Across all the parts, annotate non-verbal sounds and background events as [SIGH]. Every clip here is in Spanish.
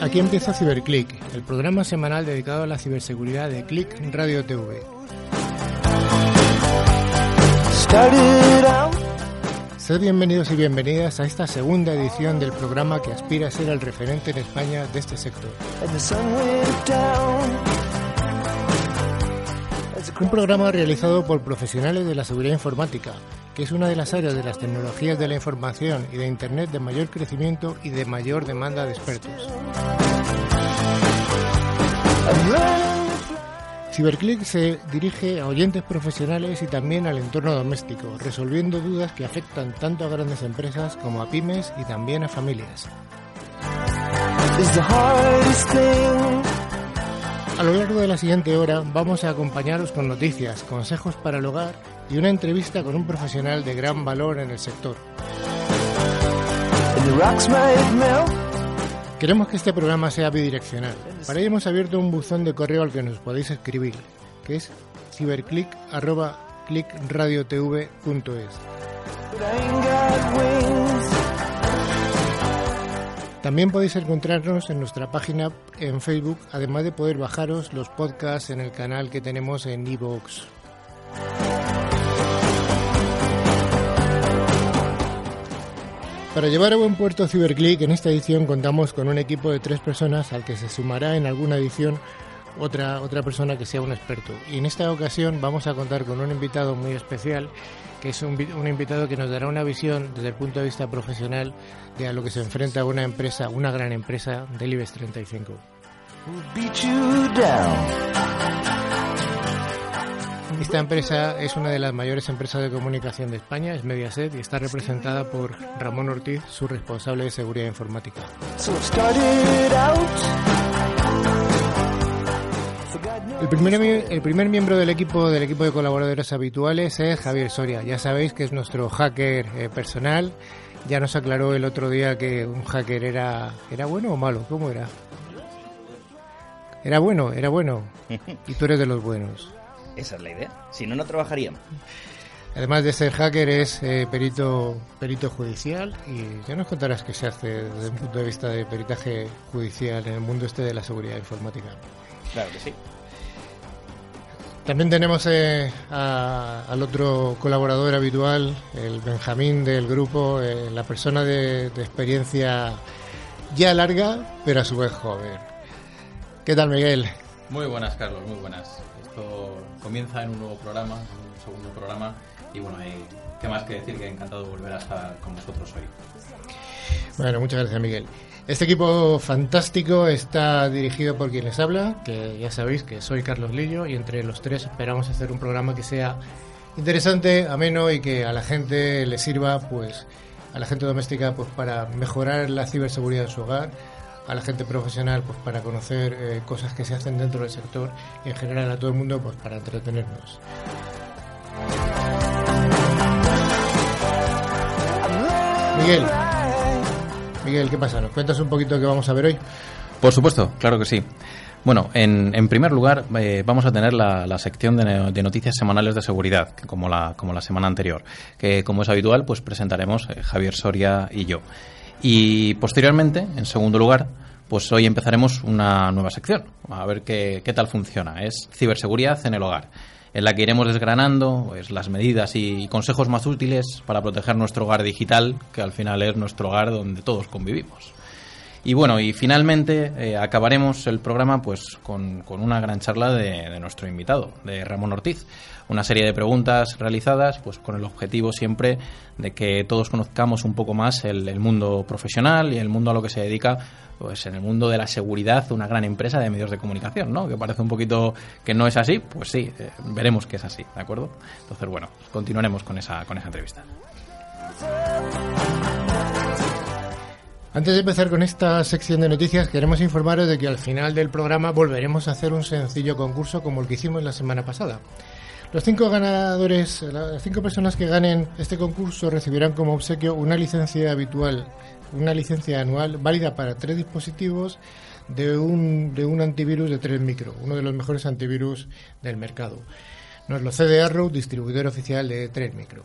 Aquí, empieza CiberClick, el programa semanal dedicado a la ciberseguridad de Click Radio TV. Sed bienvenidos y bienvenidas a esta segunda edición del programa que aspira a ser el referente en España de este sector. Un programa realizado por profesionales de la seguridad informática, que es una de las áreas de las tecnologías de la información y de Internet de mayor crecimiento y de mayor demanda de expertos. CiberClick se dirige a oyentes profesionales y también al entorno doméstico, resolviendo dudas que afectan tanto a grandes empresas como a pymes y también a familias. A lo largo de la siguiente hora vamos a acompañaros con noticias, consejos para el hogar y una entrevista con un profesional de gran valor en el sector. Queremos que este programa sea bidireccional. Para ello hemos abierto un buzón de correo al que nos podéis escribir, que es ciberclick.clickradiotv.es. También podéis encontrarnos en nuestra página en Facebook, además de poder bajaros los podcasts en el canal que tenemos en iVoox. Para llevar a buen puerto CiberClick, en esta edición contamos con un equipo de tres personas al que se sumará en alguna edición otra, otra persona que sea un experto. Y en esta ocasión vamos a contar con un invitado muy especial que es un, invitado que nos dará una visión desde el punto de vista profesional de a lo que se enfrenta una empresa, una gran empresa del IBEX 35. Esta empresa es una de las mayores empresas de comunicación de España, es Mediaset, y está representada por Ramón Ortiz, su responsable de seguridad informática. El primer, el primer miembro del equipo del equipo de colaboradores habituales es Javier Soria. Ya sabéis que es nuestro hacker eh, personal. Ya nos aclaró el otro día que un hacker era era bueno o malo. ¿Cómo era? Era bueno, era bueno. [LAUGHS] Y tú eres de los buenos. Esa es la idea. Si no, no trabajaríamos. Además de ser hacker, es eh, perito, perito judicial y ya nos contarás qué se hace desde un punto de vista de peritaje judicial en el mundo este de la seguridad informática. Claro que sí. También tenemos eh, al otro colaborador habitual, el Benjamín del grupo, eh, la persona de, experiencia ya larga, pero a su vez joven. ¿Qué tal, Miguel? Muy buenas, Carlos, muy buenas. Comienza en un nuevo programa, un segundo programa, y bueno, hay, ¿qué más que decir? Que encantado de volver a estar con vosotros hoy. Bueno, muchas gracias, Miguel. Este equipo fantástico está dirigido por quien les habla, que ya sabéis que soy Carlos Lillo y entre los tres esperamos hacer un programa que sea interesante, ameno y que a la gente le sirva, pues a la gente doméstica, pues para mejorar la ciberseguridad de su hogar, a la gente profesional, pues para conocer eh, cosas que se hacen dentro del sector y en general a todo el mundo, pues para entretenernos. Miguel, Miguel, ¿qué pasa? ¿Nos cuentas un poquito qué vamos a ver hoy? Por supuesto, claro que sí. Bueno, en, primer lugar eh, vamos a tener la, sección de, noticias semanales de seguridad, como la, como la semana anterior, que como es habitual, pues presentaremos eh, Javier Soria y yo. Y posteriormente, en segundo lugar, pues hoy empezaremos una nueva sección, a ver qué, qué tal funciona. Es ciberseguridad en el hogar en la que iremos desgranando pues, las medidas y consejos más útiles para proteger nuestro hogar digital, que al final es nuestro hogar donde todos convivimos. Y bueno, y finalmente eh, acabaremos el programa pues con, una gran charla de, nuestro invitado, de Ramón Ortiz. Una serie de preguntas realizadas pues con el objetivo siempre de que todos conozcamos un poco más el, el mundo profesional y el mundo a lo que se dedica pues en el mundo de la seguridad una gran empresa de medios de comunicación, ¿no? Que parece un poquito que no es así, pues sí, eh, veremos que es así, ¿de acuerdo? Entonces, bueno, continuaremos con esa, con esa entrevista. Antes de empezar con esta sección de noticias, queremos informaros de que al final del programa volveremos a hacer un sencillo concurso como el que hicimos la semana pasada. Los cinco ganadores, las cinco personas que ganen este concurso recibirán como obsequio una licencia habitual una licencia anual válida para tres dispositivos de un, de un antivirus de 3 micro, uno de los mejores antivirus del mercado. Nos lo cede Arrow, distribuidor oficial de 3 micro.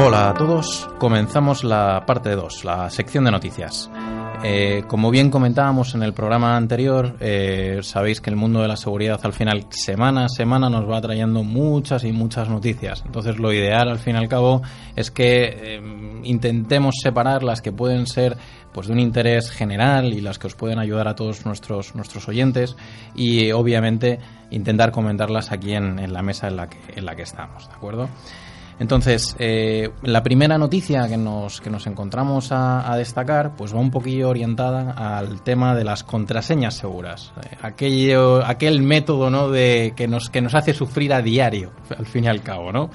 Hola a todos, comenzamos la parte 2, la sección de noticias. Eh, como bien comentábamos en el programa anterior, eh, sabéis que el mundo de la seguridad al final, semana a semana, nos va trayendo muchas y muchas noticias. Entonces, lo ideal, al fin y al cabo, es que eh, intentemos separar las que pueden ser pues de un interés general y las que os pueden ayudar a todos nuestros nuestros oyentes y obviamente intentar comentarlas aquí en, en la mesa en la que en la que estamos, ¿de acuerdo? Entonces, eh, la primera noticia que nos, que nos encontramos a, destacar, pues va un poquillo orientada al tema de las contraseñas seguras. Eh, aquello, aquel método ¿no? de, que, nos, que nos hace sufrir a diario, al fin y al cabo, ¿no?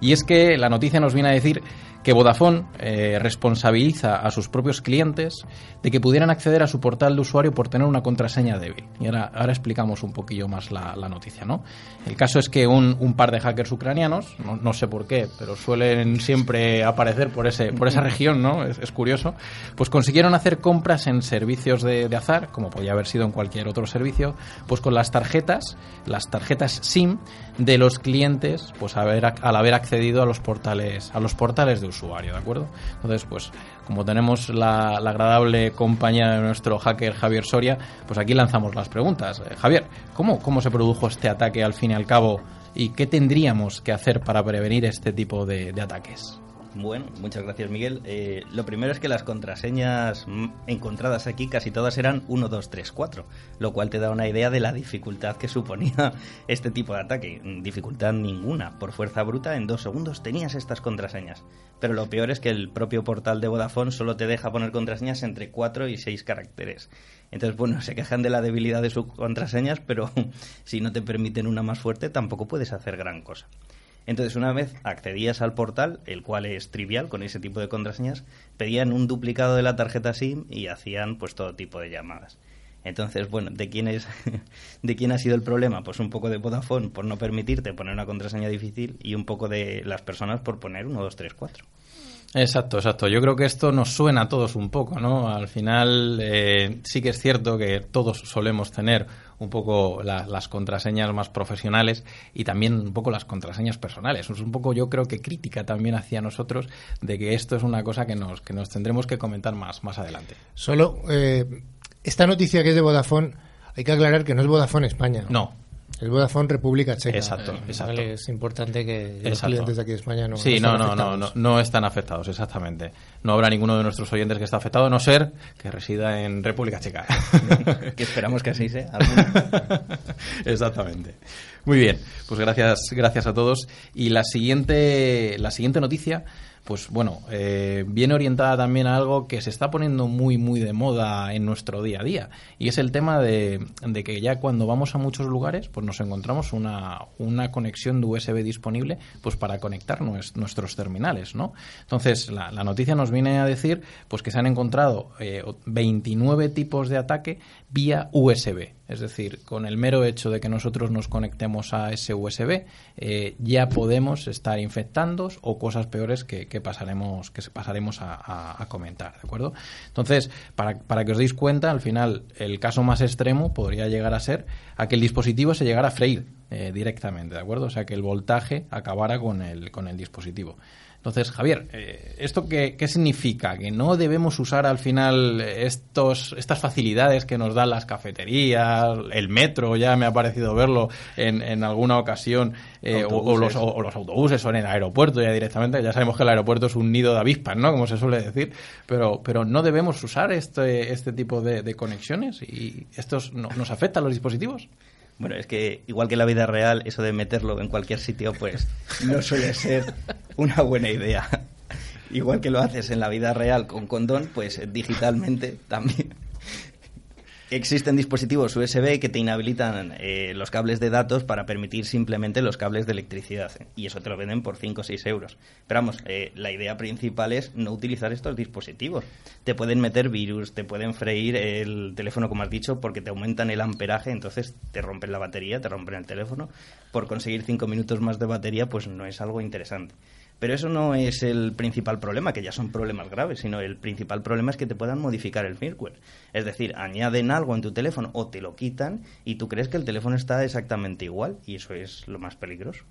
Y es que la noticia nos viene a decir que Vodafone eh, responsabiliza a sus propios clientes de que pudieran acceder a su portal de usuario por tener una contraseña débil. Y ahora, ahora explicamos un poquillo más la, noticia, ¿no? El caso es que un, par de hackers ucranianos, no, sé por qué, pero suelen siempre aparecer por, ese, por esa región, ¿no? Es, curioso, pues consiguieron hacer compras en servicios de, de azar, como podía haber sido en cualquier otro servicio, pues con las tarjetas, las tarjetas SIM de los clientes, pues al haber accedido a los portales, a los portales de usuario, ¿de acuerdo? Entonces, pues como tenemos la, agradable compañía de nuestro hacker Javier Soria, pues aquí lanzamos las preguntas. Eh, Javier, ¿cómo, ¿cómo se produjo este ataque al fin y al cabo y qué tendríamos que hacer para prevenir este tipo de ataques? Bueno, muchas gracias Miguel. Eh, lo primero es que las contraseñas encontradas aquí casi todas eran 1, 2, 3, 4, lo cual te da una idea de la dificultad que suponía [LAUGHS] este tipo de ataque. Dificultad ninguna. Por fuerza bruta, en dos segundos tenías estas contraseñas. Pero lo peor es que el propio portal de Vodafone solo te deja poner contraseñas entre 4 y 6 caracteres. Entonces, bueno, se quejan de la debilidad de sus contraseñas, pero [LAUGHS] si no te permiten una más fuerte, tampoco puedes hacer gran cosa. Entonces, una vez accedías al portal, el cual es trivial con ese tipo de contraseñas, pedían un duplicado de la tarjeta SIM y hacían pues todo tipo de llamadas. Entonces, bueno, ¿de quién, es, [LAUGHS] ¿de quién ha sido el problema? Pues un poco de Vodafone por no permitirte poner una contraseña difícil y un poco de las personas por poner 1, 2, 3, 4. Exacto, exacto. Yo creo que esto nos suena a todos un poco, ¿no? Al final eh, sí que es cierto que todos solemos tener un poco las contraseñas más profesionales y también un poco las contraseñas personales. Es un poco, yo creo que crítica también hacia nosotros de que esto es una cosa que nos, que nos tendremos que comentar más, más adelante. Solo eh, esta noticia que es de Vodafone, hay que aclarar que no es Vodafone España. No, el Vodafone República Checa. Exacto, eh, exacto. es importante que los clientes de aquí de España no, sí, no, no, no, no, no, están afectados, exactamente. No habrá ninguno de nuestros oyentes que esté afectado, a no ser que resida en República Checa. [LAUGHS] que esperamos que así sea. [LAUGHS] exactamente. Muy bien, pues gracias, gracias a todos. Y la siguiente, la siguiente noticia pues bueno, eh, viene orientada también a algo que se está poniendo muy, muy de moda en nuestro día a día. Y es el tema de, que ya cuando vamos a muchos lugares, pues nos encontramos una, una conexión de USB disponible pues para conectar nuestros terminales, ¿no? Entonces, la, noticia nos viene a decir pues que se han encontrado 29 eh, tipos de ataque vía USB. Es decir, con el mero hecho de que nosotros nos conectemos a ese USB, eh, ya podemos estar infectando o cosas peores que, pasaremos, que pasaremos a, comentar, ¿de acuerdo? Entonces, para, para, que os deis cuenta, al final, el caso más extremo podría llegar a ser a que el dispositivo se llegara a freír eh, directamente, ¿de acuerdo? O sea, que el voltaje acabara con el, con el dispositivo. Entonces, Javier, eh, ¿esto qué, significa? ¿Que no debemos usar al final estos, estas facilidades que nos dan las cafeterías, el metro, ya me ha parecido verlo en, en alguna ocasión, eh, o, los, autobuses o en el aeropuerto ya directamente? Ya sabemos que el aeropuerto es un nido de avispas, ¿no? Como se suele decir, pero, pero no debemos usar este, este tipo de, conexiones y estos no, nos afectan los dispositivos. Bueno, es que igual que en la vida real, eso de meterlo en cualquier sitio, pues [LAUGHS] no suele ser una buena idea. Igual que lo haces en la vida real con condón, pues digitalmente también Existen dispositivos USB que te inhabilitan eh, los cables de datos para permitir simplemente los cables de electricidad. Y eso te lo venden por 5 o 6 euros. Pero vamos, eh, la idea principal es no utilizar estos dispositivos. Te pueden meter virus, te pueden freír el teléfono, como has dicho, porque te aumentan el amperaje, entonces te rompen la batería, te rompen el teléfono. Por conseguir 5 minutos más de batería, pues no es algo interesante. Pero eso no es el principal problema, que ya son problemas graves, sino el principal problema es que te puedan modificar el firmware. Es decir, añaden algo en tu teléfono o te lo quitan y tú crees que el teléfono está exactamente igual y eso es lo más peligroso.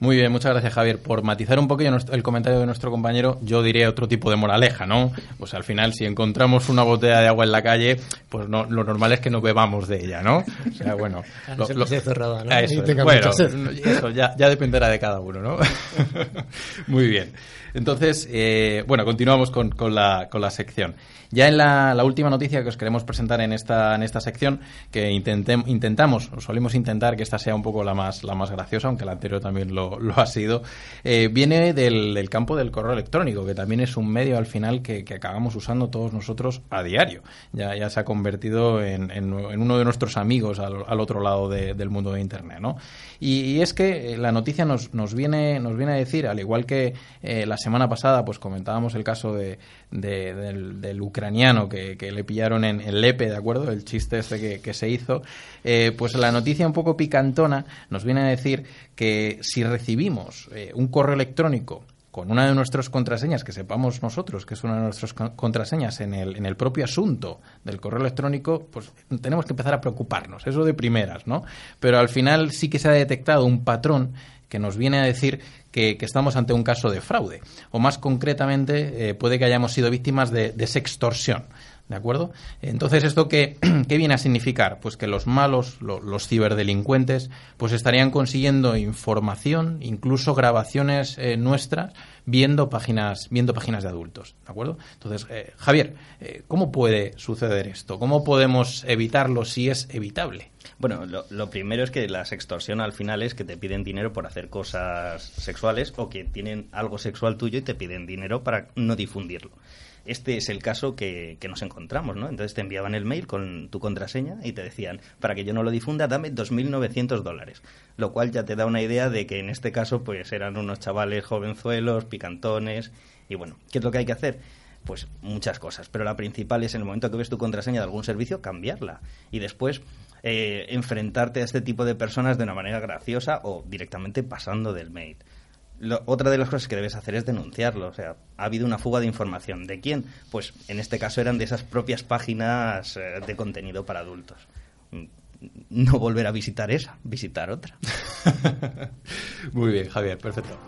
Muy bien, muchas gracias Javier. Por matizar un poquillo el comentario de nuestro compañero, yo diría otro tipo de moraleja, ¿no? Pues al final, si encontramos una botella de agua en la calle, pues no, lo normal es que no bebamos de ella, ¿no? O sea, bueno... lo, lo, cerrada, ¿no? Eso, bueno, eso ya, ya dependerá de cada uno, ¿no? [LAUGHS] Muy bien. Entonces, eh, bueno, continuamos con, con, la, con la sección. Ya en la, última noticia que os queremos presentar en esta, en esta sección, que intentamos, o solemos intentar que esta sea un poco la más, la más graciosa, aunque la anterior también lo, lo ha sido, eh, viene del, campo del correo electrónico, que también es un medio al final que, que acabamos usando todos nosotros a diario. Ya, ya se ha convertido en, en, uno de nuestros amigos al, al otro lado de, del mundo de Internet. ¿no? Y, es que la noticia nos, nos, viene, nos viene a decir, al igual que eh, la semana pasada pues comentábamos el caso de, de, del, ucraniano que, le pillaron en, en, Lepe, ¿de acuerdo? El chiste este que, que se hizo. Eh, pues la noticia un poco picantona nos viene a decir que si recibimos eh, un correo electrónico con una de nuestras contraseñas, que sepamos nosotros que es una de nuestras contraseñas en el, en el propio asunto del correo electrónico, pues tenemos que empezar a preocuparnos, eso de primeras, ¿no? Pero al final sí que se ha detectado un patrón que nos viene a decir que, que, estamos ante un caso de fraude. O más concretamente, eh, puede que hayamos sido víctimas de, de sextorsión. ¿De acuerdo? Entonces, ¿esto qué, [CLEARS THROAT] qué, viene a significar? Pues que los malos, lo, los ciberdelincuentes, pues estarían consiguiendo información, incluso grabaciones eh, nuestras, viendo páginas, viendo páginas de adultos. ¿De acuerdo? Entonces, eh, Javier, eh, ¿cómo puede suceder esto? ¿Cómo podemos evitarlo si es evitable? Bueno, lo, lo, primero es que la sextorsión al final es que te piden dinero por hacer cosas sexuales o que tienen algo sexual tuyo y te piden dinero para no difundirlo este es el caso que, que, nos encontramos, ¿no? Entonces te enviaban el mail con tu contraseña y te decían, para que yo no lo difunda, dame 2.900 dólares. Lo cual ya te da una idea de que en este caso pues eran unos chavales jovenzuelos, picantones, y bueno, ¿qué es lo que hay que hacer? Pues muchas cosas, pero la principal es en el momento que ves tu contraseña de algún servicio, cambiarla. Y después eh, enfrentarte a este tipo de personas de una manera graciosa o directamente pasando del mail. Lo, otra de las cosas que debes hacer es denunciarlo. O sea, ha habido una fuga de información. ¿De quién? Pues en este caso eran de esas propias páginas eh, de contenido para adultos. No volver a visitar esa, visitar otra. [LAUGHS] Muy bien, Javier, perfecto.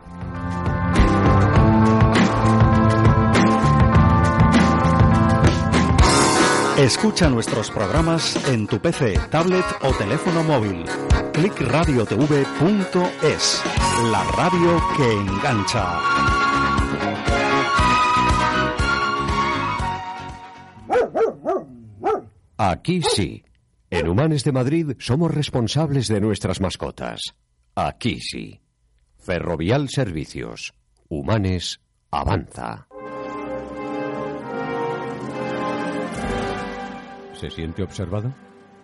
Escucha nuestros programas en tu PC, tablet o teléfono móvil. clickradiotv.es, la radio que engancha. Aquí sí. En Humanes de Madrid somos responsables de nuestras mascotas. Aquí sí. Ferrovial Servicios. Humanes avanza. ¿Se siente observado?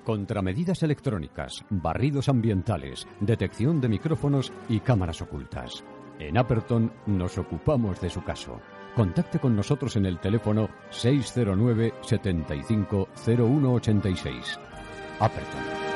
Contramedidas electrónicas, barridos ambientales, detección de micrófonos y cámaras ocultas. En Aperton nos ocupamos de su caso. Contacte con nosotros en el teléfono 609 75 0186. Aperton.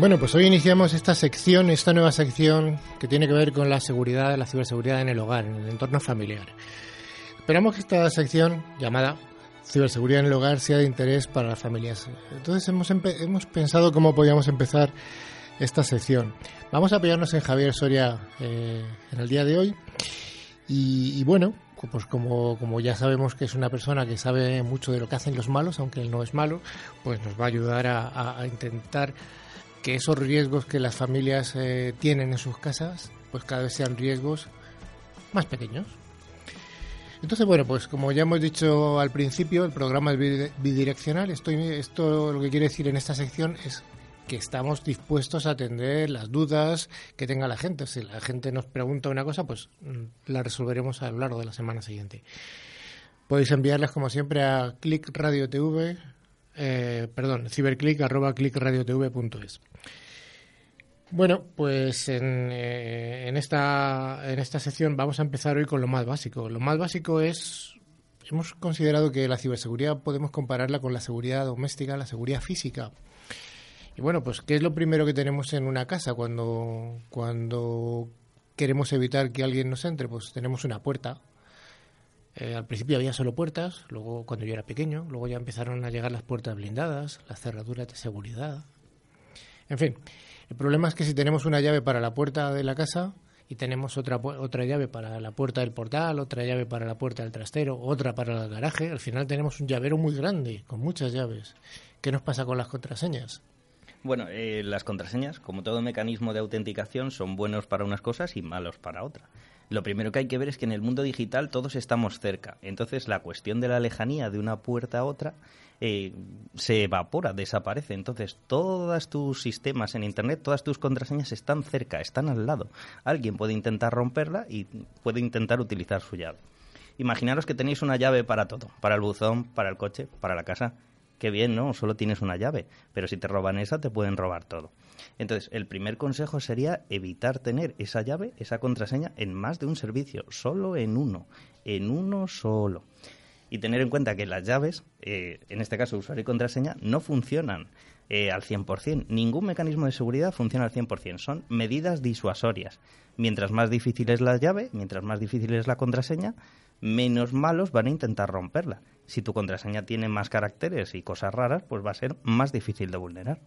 Bueno, pues hoy iniciamos esta sección, esta nueva sección que tiene que ver con la seguridad, la ciberseguridad en el hogar, en el entorno familiar. Esperamos que esta sección llamada ciberseguridad en el hogar sea de interés para las familias. Entonces hemos, hemos pensado cómo podíamos empezar esta sección. Vamos a apoyarnos en Javier Soria eh, en el día de hoy. Y, bueno, pues como, como ya sabemos que es una persona que sabe mucho de lo que hacen los malos, aunque él no es malo, pues nos va a ayudar a intentar que esos riesgos que las familias eh, tienen en sus casas, pues cada vez sean riesgos más pequeños. Entonces, bueno, pues como ya hemos dicho al principio, el programa es bidireccional. Estoy, esto lo que quiere decir en esta sección es que estamos dispuestos a atender las dudas que tenga la gente. Si la gente nos pregunta una cosa, pues mm, la resolveremos a lo largo de la semana siguiente. Podéis enviarlas, como siempre, a Click Radio TV, eh, perdón, ciberclick arroba clickradiotv.es. Bueno, pues eh, en, esta, en esta sección vamos a empezar hoy con lo más básico. Lo más básico es, hemos considerado que la ciberseguridad podemos compararla con la seguridad doméstica, la seguridad física. Y bueno, pues ¿qué es lo primero que tenemos en una casa cuando, cuando queremos evitar que alguien nos entre? Pues tenemos una puerta. Eh, al principio había solo puertas, luego cuando yo era pequeño, luego ya empezaron a llegar las puertas blindadas, las cerraduras de seguridad. En fin, el problema es que si tenemos una llave para la puerta de la casa y tenemos otra, otra llave para la puerta del portal, otra llave para la puerta del trastero, otra para el garaje, al final tenemos un llavero muy grande, con muchas llaves. ¿Qué nos pasa con las contraseñas? Bueno, eh, las contraseñas, como todo mecanismo de autenticación, son buenos para unas cosas y malos para otras. Lo primero que hay que ver es que en el mundo digital todos estamos cerca. Entonces, la cuestión de la lejanía de una puerta a otra eh, se evapora, desaparece. Entonces, todos tus sistemas en Internet, todas tus contraseñas están cerca, están al lado. Alguien puede intentar romperla y puede intentar utilizar su llave. Imaginaros que tenéis una llave para todo, para el buzón, para el coche, para la casa. Qué bien, ¿no? Solo tienes una llave, pero si te roban esa te pueden robar todo. Entonces, el primer consejo sería evitar tener esa llave, esa contraseña en más de un servicio, solo en uno, en uno solo y tener en cuenta que las llaves, eh, en este caso usuario y contraseña, no funcionan eh, al 100%. Ningún mecanismo de seguridad funciona al 100%. Son medidas disuasorias. Mientras más difícil es la llave, mientras más difícil es la contraseña, menos malos van a intentar romperla. Si tu contraseña tiene más caracteres y cosas raras, pues va a ser más difícil de vulnerar.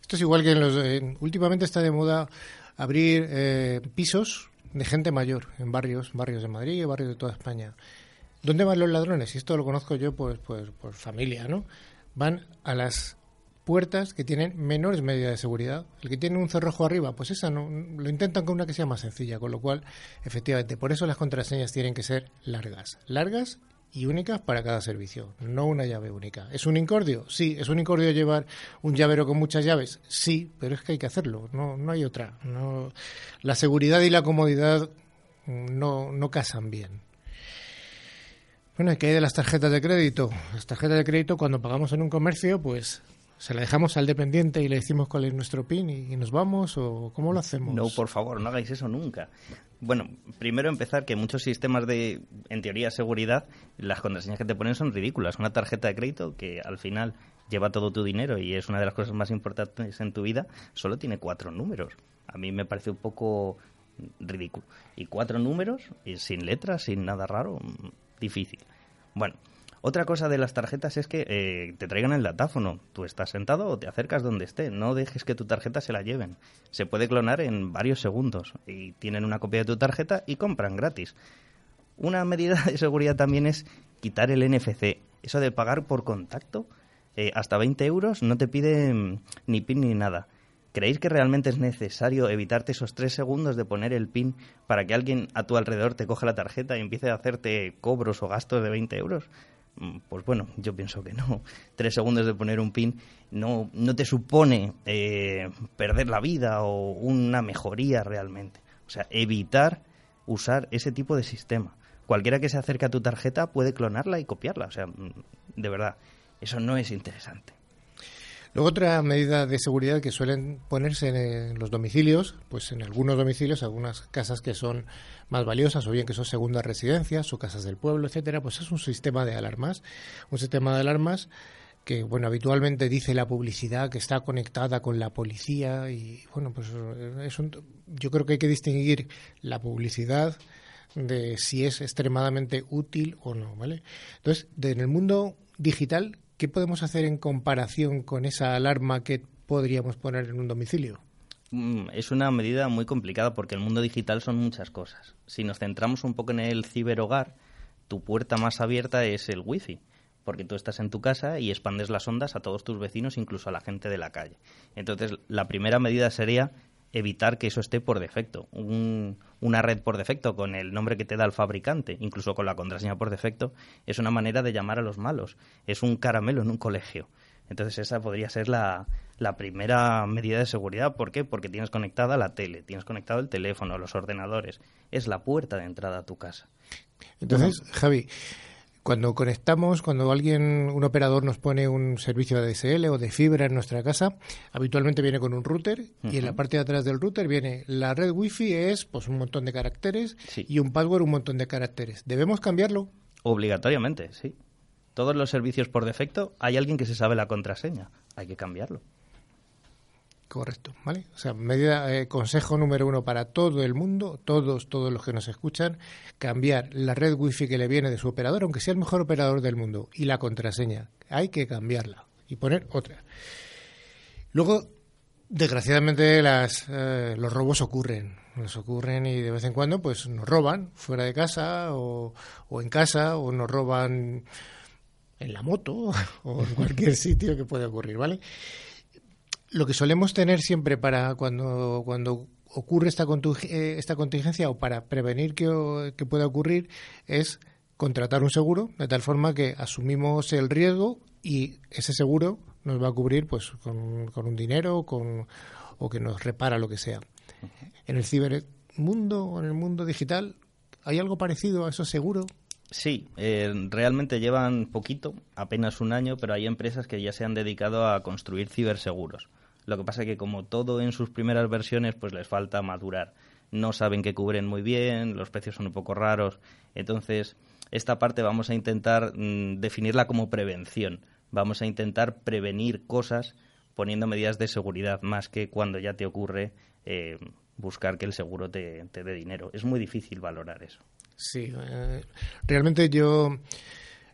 Esto es igual que en los, últimamente está de moda abrir eh, pisos de gente mayor en barrios, barrios de Madrid, barrios de toda España. ¿Dónde van los ladrones? Y esto lo conozco yo pues, pues por familia, ¿no? Van a las puertas que tienen menores medidas de seguridad. El que tiene un cerrojo arriba, pues esa no, lo intentan con una que sea más sencilla, con lo cual, efectivamente, por eso las contraseñas tienen que ser largas. Largas y únicas para cada servicio, no una llave única. ¿Es un incordio? Sí. ¿Es un incordio llevar un llavero con muchas llaves? Sí, pero es que hay que hacerlo, no, no hay otra. La seguridad y la comodidad no, no casan bien. Bueno, ¿qué hay de las tarjetas de crédito? Las tarjetas de crédito, cuando pagamos en un comercio, pues se la dejamos al dependiente y le decimos cuál es nuestro PIN y, nos vamos, o cómo lo hacemos. No, por favor, no hagáis eso nunca. Bueno, primero empezar que muchos sistemas de, en teoría, seguridad, las contraseñas que te ponen son ridículas. Una tarjeta de crédito que al final lleva todo tu dinero y es una de las cosas más importantes en tu vida, solo tiene cuatro números. A mí me parece un poco ridículo. Y cuatro números, y sin letras, sin nada raro, difícil. Bueno, otra cosa de las tarjetas es que eh, te traigan el datáfono. Tú estás sentado o te acercas donde esté. No dejes que tu tarjeta se la lleven. Se puede clonar en varios segundos. Y tienen una copia de tu tarjeta y compran gratis. Una medida de seguridad también es quitar el NFC. Eso de pagar por contacto. Eh, hasta 20 euros no te piden ni PIN ni nada. ¿Creéis que realmente es necesario evitarte esos tres segundos de poner el PIN para que alguien a tu alrededor te coja la tarjeta y empiece a hacerte cobros o gastos de 20 euros? Mm, pues bueno, yo pienso que no. [LAUGHS] Tres segundos de poner un PIN no, no te supone eh, perder la vida o una mejoría realmente. O sea, evitar usar ese tipo de sistema. Cualquiera que se acerque a tu tarjeta puede clonarla y copiarla. O sea, mm, de verdad, eso no es interesante. Luego otra medida de seguridad que suelen ponerse en, los domicilios, pues en algunos domicilios, algunas casas que son más valiosas o bien que son segundas residencias o casas del pueblo, etcétera, pues es un sistema de alarmas, un sistema de alarmas que bueno habitualmente dice la publicidad que está conectada con la policía y bueno pues es yo creo que hay que distinguir la publicidad de si es extremadamente útil o no vale entonces en el mundo digital qué podemos hacer en comparación con esa alarma que podríamos poner en un domicilio mm, es una medida muy complicada porque el mundo digital son muchas cosas si nos centramos un poco en el ciberhogar tu puerta más abierta es el wifi porque tú estás en tu casa y expandes las ondas a todos tus vecinos, incluso a la gente de la calle. Entonces, la primera medida sería evitar que eso esté por defecto. Una red por defecto con el nombre que te da el fabricante, incluso con la contraseña por defecto, es una manera de llamar a los malos. Es un caramelo en un colegio. Entonces esa podría ser la, la primera medida de seguridad. ¿Por qué? Porque tienes conectada la tele, tienes conectado el teléfono, los ordenadores. Es la puerta de entrada a tu casa. Entonces, Javi, cuando conectamos, cuando alguien, un operador nos pone un servicio de DSL o de fibra en nuestra casa, habitualmente viene con un router y en la parte de atrás del router viene la red wifi es pues un montón de caracteres y un password un montón de caracteres. ¿Debemos cambiarlo? Obligatoriamente, sí. Todos los servicios por defecto hay alguien que se sabe la contraseña. Hay que cambiarlo. Correcto, ¿vale? O sea, medida, eh, consejo número uno para todo el mundo, todos, todos los que nos escuchan, cambiar la red wifi que le viene de su operador, aunque sea el mejor operador del mundo, y la contraseña. Hay que cambiarla y poner otra. Luego, desgraciadamente, las, eh, los robos ocurren. Nos ocurren y de vez en cuando, pues nos roban fuera de casa o, o en casa o nos roban en la moto [LAUGHS] o en cualquier sitio que pueda ocurrir, ¿vale? Lo que solemos tener siempre para cuando, cuando ocurre esta, eh, esta contingencia o para prevenir que, pueda ocurrir es contratar un seguro de tal forma que asumimos el riesgo y ese seguro nos va a cubrir pues con, con un dinero con, o que nos repara lo que sea. En el cibermundo o en el mundo digital, ¿hay algo parecido a eso seguro? Sí, eh, realmente llevan poquito, apenas un año, pero hay empresas que ya se han dedicado a construir ciberseguros. Lo que pasa es que como todo en sus primeras versiones, pues les falta madurar. No saben que cubren muy bien, los precios son un poco raros. Entonces, esta parte vamos a intentar mm, definirla como prevención. Vamos a intentar prevenir cosas poniendo medidas de seguridad más que cuando ya te ocurre eh, buscar que el seguro te, dé dinero. Es muy difícil valorar eso. Sí, eh, realmente yo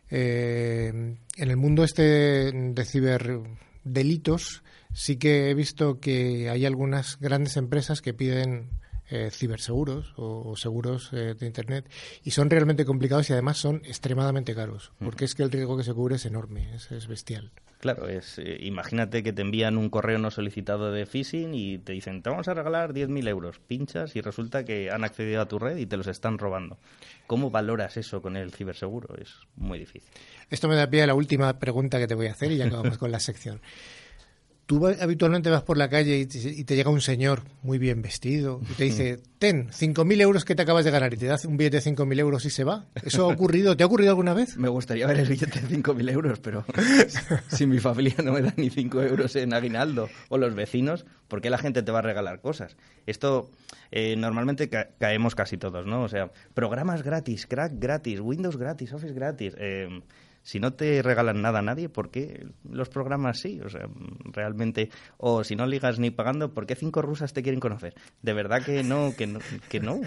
eh, en el mundo este de ciberdelitos sí que he visto que hay algunas grandes empresas que piden eh, ciberseguros o, seguros eh, de Internet y son realmente complicados y además son extremadamente caros, porque es que el riesgo que se cubre es enorme, es, bestial. Claro, es, eh, imagínate que te envían un correo no solicitado de phishing y te dicen, te vamos a regalar 10.000 euros, pinchas y resulta que han accedido a tu red y te los están robando. ¿Cómo valoras eso con el ciberseguro? Es muy difícil. Esto me da pie a la última pregunta que te voy a hacer y ya acabamos [LAUGHS] con la sección tú habitualmente vas por la calle y te, llega un señor muy bien vestido y te dice, ten, 5.000 euros que te acabas de ganar y te das un billete de 5.000 euros y se va. ¿Eso ha ocurrido? ¿Te ha ocurrido alguna vez? Me gustaría ver el billete de 5.000 euros, pero [LAUGHS] si mi familia no me da ni 5 euros en aguinaldo o los vecinos, ¿por qué la gente te va a regalar cosas? Esto eh, normalmente caemos casi todos, ¿no? O sea, programas gratis, crack gratis, Windows gratis, Office gratis. Eh, si no te regalan nada a nadie, ¿por qué los programas sí? O sea, realmente, o si no ligas ni pagando, ¿por qué cinco rusas te quieren conocer? De verdad que no, que no. Que no.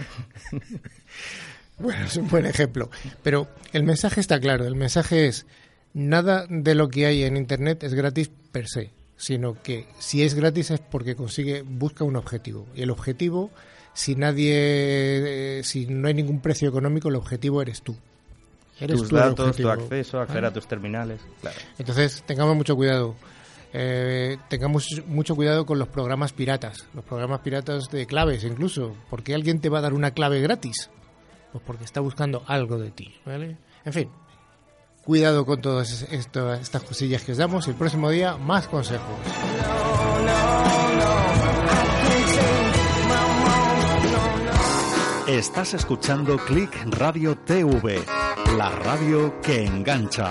[LAUGHS] bueno, es un buen ejemplo. Pero el mensaje está claro. El mensaje es, nada de lo que hay en Internet es gratis per se, sino que si es gratis es porque consigue, busca un objetivo. Y el objetivo, si nadie, eh, si no hay ningún precio económico, el objetivo eres tú tus datos, tu acceso, acceder a tus terminales. Entonces, tengamos mucho cuidado. Eh, tengamos mucho cuidado con los programas piratas, los programas piratas de claves incluso. porque alguien te va a dar una clave gratis? Pues porque está buscando algo de ti, ¿vale? En fin, cuidado con todas estas cosillas que os damos. El próximo día, más consejos. Estás escuchando Click Radio TV, la radio que engancha.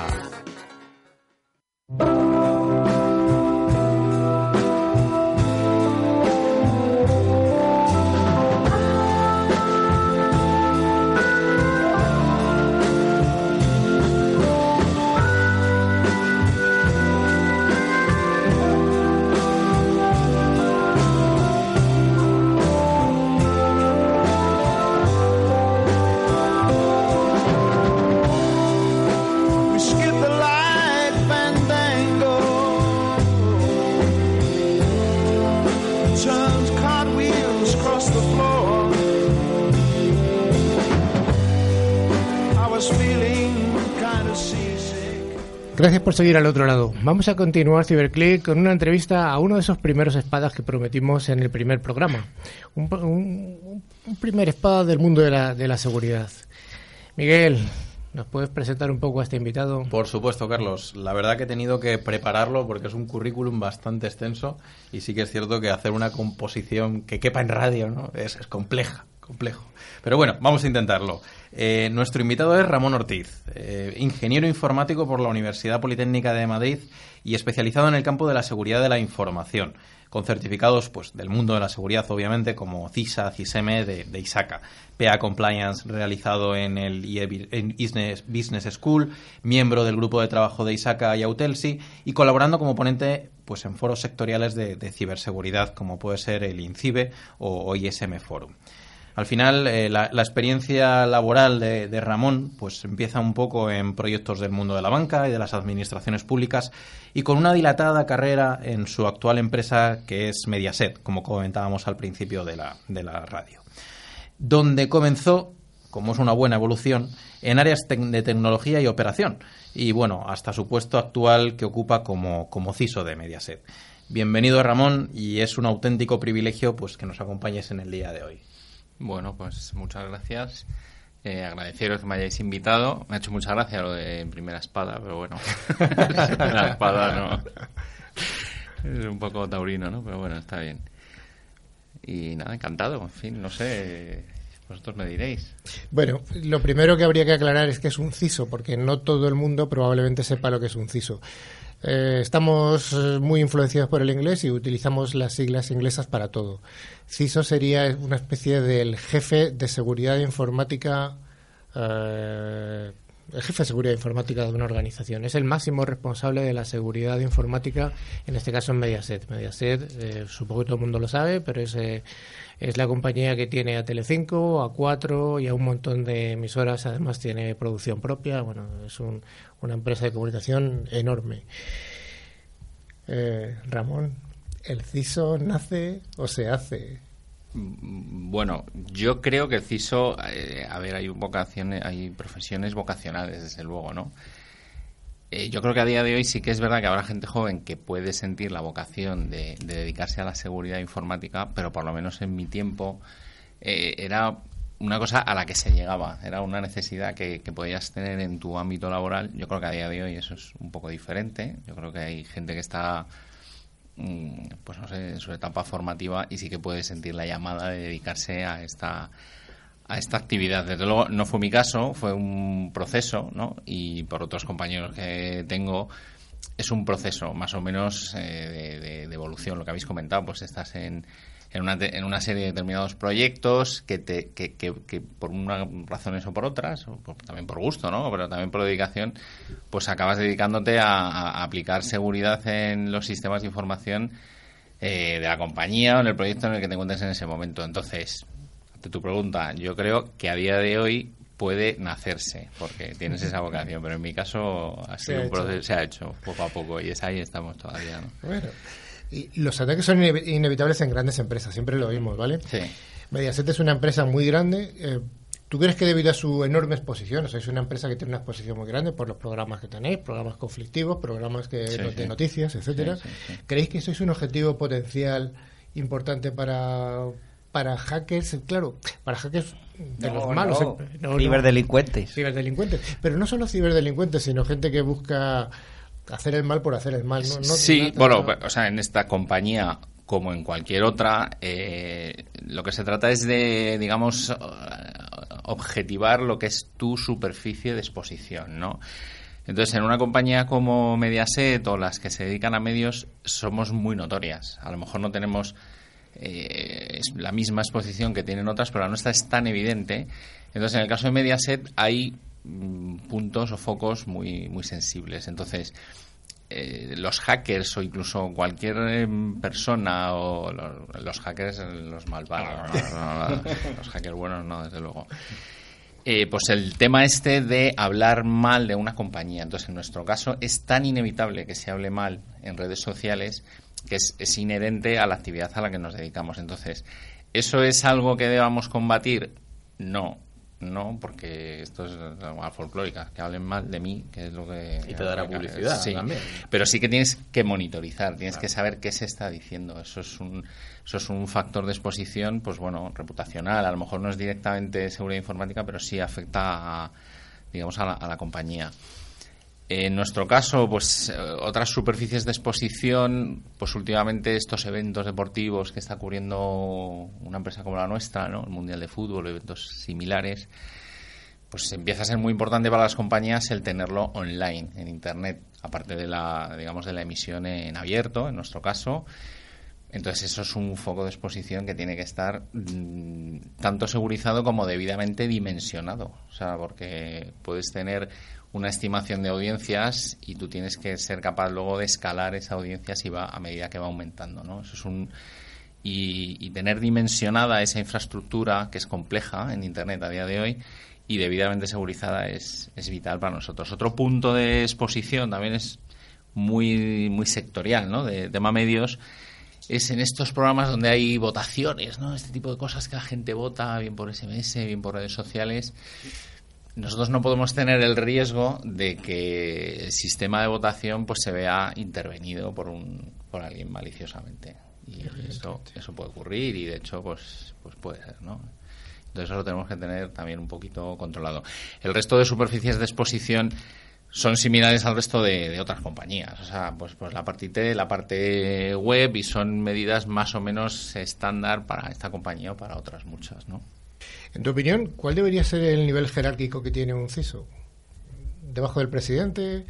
Gracias por seguir al otro lado. Vamos a continuar Ciberclick con una entrevista a uno de esos primeros espadas que prometimos en el primer programa. Un, primer espada del mundo de la, de la seguridad. Miguel, ¿Nos puedes presentar un poco a este invitado? Por supuesto, Carlos. La verdad que he tenido que prepararlo porque es un currículum bastante extenso y sí que es cierto que hacer una composición que quepa en radio ¿no? es compleja, complejo. Pero bueno, vamos a intentarlo. Eh, nuestro invitado es Ramón Ortiz, eh, ingeniero informático por la Universidad Politécnica de Madrid y especializado en el campo de la seguridad de la información, con certificados pues, del mundo de la seguridad, obviamente, como CISA, CISM de, ISACA, PA Compliance realizado en el IE Business, School, miembro del grupo de trabajo de ISACA y Autelsi, y colaborando como ponente pues, en foros sectoriales de, ciberseguridad, como puede ser el INCIBE o ISM Forum. Al final, eh, la, experiencia laboral de, Ramón pues empieza un poco en proyectos del mundo de la banca y de las administraciones públicas y con una dilatada carrera en su actual empresa que es Mediaset, como comentábamos al principio de la, de la radio, donde comenzó, como es una buena evolución, en áreas de tecnología y operación y bueno, hasta su puesto actual que ocupa como, como CISO de Mediaset. Bienvenido Ramón y es un auténtico privilegio pues que nos acompañes en el día de hoy. Bueno, pues muchas gracias. Eh, agradeceros que me hayáis invitado. Me ha hecho mucha gracia lo de primera espada, pero bueno, [LAUGHS] primera espada no. Es un poco taurino, ¿no? Pero bueno, está bien. Y nada, encantado. En fin, no sé, vosotros me diréis. Bueno, lo primero que habría que aclarar es que es un CISO, porque no todo el mundo probablemente sepa lo que es un CISO. Eh, estamos eh, muy influenciados por el inglés y utilizamos las siglas inglesas para todo. CISO sería una especie del jefe de seguridad informática, eh, el jefe de seguridad informática de una organización. Es el máximo responsable de la seguridad informática, en este caso en Mediaset. Mediaset, supongo que todo el mundo lo sabe, pero es, es la compañía que tiene a Telecinco, a Cuatro y a un montón de emisoras. Además tiene producción propia. Bueno, es un, una empresa de comunicación enorme. Eh, Ramón, ¿el CISO nace o se hace? Bueno, yo creo que el CISO, eh, a ver, hay vocaciones, hay profesiones vocacionales, desde luego, ¿no? Eh, yo creo que a día de hoy sí que es verdad que habrá gente joven que puede sentir la vocación de, dedicarse a la seguridad informática, pero por lo menos en mi tiempo era una cosa a la que se llegaba, era una necesidad que, podías tener en tu ámbito laboral. Yo creo que a día de hoy eso es un poco diferente. Yo creo que hay gente que está, pues no sé, en su etapa formativa y sí que puede sentir la llamada de dedicarse a esta a esta actividad. Desde luego no fue mi caso, fue un proceso, ¿no? Y por otros compañeros que tengo, es un proceso más o menos eh, de, evolución. Lo que habéis comentado, pues estás en, en una, en una serie de determinados proyectos que, te, que, que, por unas razones o por otras, o también por gusto, ¿no? Pero también por dedicación, pues acabas dedicándote a, aplicar seguridad en los sistemas de información eh, de la compañía o en el proyecto en el que te encuentres en ese momento. Entonces, ante tu pregunta, yo creo que a día de hoy puede nacerse, porque tienes esa vocación, pero en mi caso ha sido un proceso, se ha hecho poco a poco y es ahí estamos todavía, ¿no? Bueno, los ataques son inevitables en grandes empresas, siempre lo vimos, ¿vale? Sí. Mediaset es una empresa muy grande. Eh, ¿Tú crees que debido a su enorme exposición, o sea, es una empresa que tiene una exposición muy grande por los programas que tenéis, programas conflictivos, programas que de noticias, etcétera, ¿creéis que sois un objetivo potencial importante para para hackers, claro, para hackers de los malos, no, ciberdelincuentes. Ciberdelincuentes, pero no solo ciberdelincuentes, sino gente que busca hacer el mal por hacer el mal. ¿no? sí, bueno, o sea, en esta compañía como en cualquier otra, eh, lo que se trata es de, digamos, objetivar lo que es tu superficie de exposición, ¿no? Entonces, en una compañía como Mediaset o las que se dedican a medios, somos muy notorias. A lo mejor no tenemos eh, la misma exposición que tienen otras, pero la nuestra es tan evidente. Entonces, en el caso de Mediaset hay Mm, puntos o focos muy, muy sensibles. Entonces, eh, los hackers o incluso cualquier em, persona o los, hackers, los malvados, los hackers buenos no, desde luego. Eh, pues el tema este de hablar mal de una compañía. Entonces, en nuestro caso, es tan inevitable que se hable mal en redes sociales que es, es inherente a la actividad a la que nos dedicamos. Entonces, ¿eso es algo que debamos combatir? No, no, porque esto es algo folclórica, que hablen mal de mí, que es lo que... Y te dará publicidad sí, también. Pero sí que tienes que monitorizar, tienes que saber qué se está diciendo. Eso es un eso es un factor de exposición, pues bueno, reputacional. A lo mejor no es directamente seguridad informática, pero sí afecta, a, digamos, a la, compañía. En nuestro caso, pues eh, otras superficies de exposición, pues últimamente estos eventos deportivos que está cubriendo una empresa como la nuestra, ¿no? el Mundial de Fútbol, eventos similares, pues empieza a ser muy importante para las compañías el tenerlo online, en Internet, aparte de la, digamos, de la emisión en abierto, en nuestro caso, entonces eso es un foco de exposición que tiene que estar mm, tanto segurizado como debidamente dimensionado. O sea, porque puedes tener una estimación de audiencias y tú tienes que ser capaz luego de escalar esa audiencia si va a medida que va aumentando, ¿no? Eso es un y, tener dimensionada esa infraestructura que es compleja en Internet a día de hoy y debidamente segurizada es, es vital para nosotros. Otro punto de exposición también es muy muy sectorial, ¿no? De tema medios es en estos programas donde hay votaciones, ¿no? Este tipo de cosas que la gente vota, bien por SMS, bien por redes sociales. Nosotros no podemos tener el riesgo de que el sistema de votación pues se vea intervenido por un por alguien maliciosamente. Y eso, eso puede ocurrir y de hecho pues pues puede ser, ¿no? Entonces eso lo tenemos que tener también un poquito controlado. El resto de superficies de exposición son similares al resto de, otras compañías. O sea, pues, pues la parte IT, la parte web y son medidas más o menos estándar para esta compañía o para otras muchas, ¿no? En tu opinión, ¿cuál debería ser el nivel jerárquico que tiene un CISO? ¿Debajo del presidente?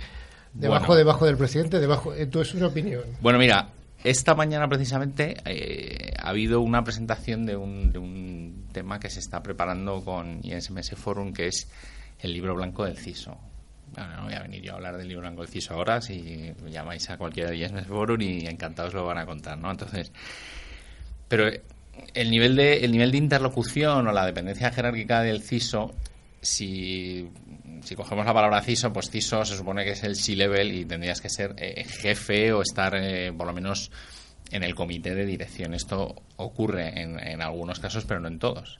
¿Debajo, debajo del presidente? ¿Debajo? ¿Tu es una opinión? Bueno, mira, esta mañana precisamente eh, ha habido una presentación de un, de un tema que se está preparando con ISMS Forum, que es el libro blanco del CISO no voy a venir yo a hablar del libro blanco del CISO ahora, si llamáis a cualquiera de ellas Forum y encantados lo van a contar, ¿no? Entonces, pero el nivel de el nivel de interlocución o la dependencia jerárquica del CISO, si, si cogemos la palabra CISO, pues CISO se supone que es el C-level y tendrías que ser eh, jefe o estar eh, por lo menos en el comité de dirección. Esto ocurre en, en algunos casos, pero no en todos.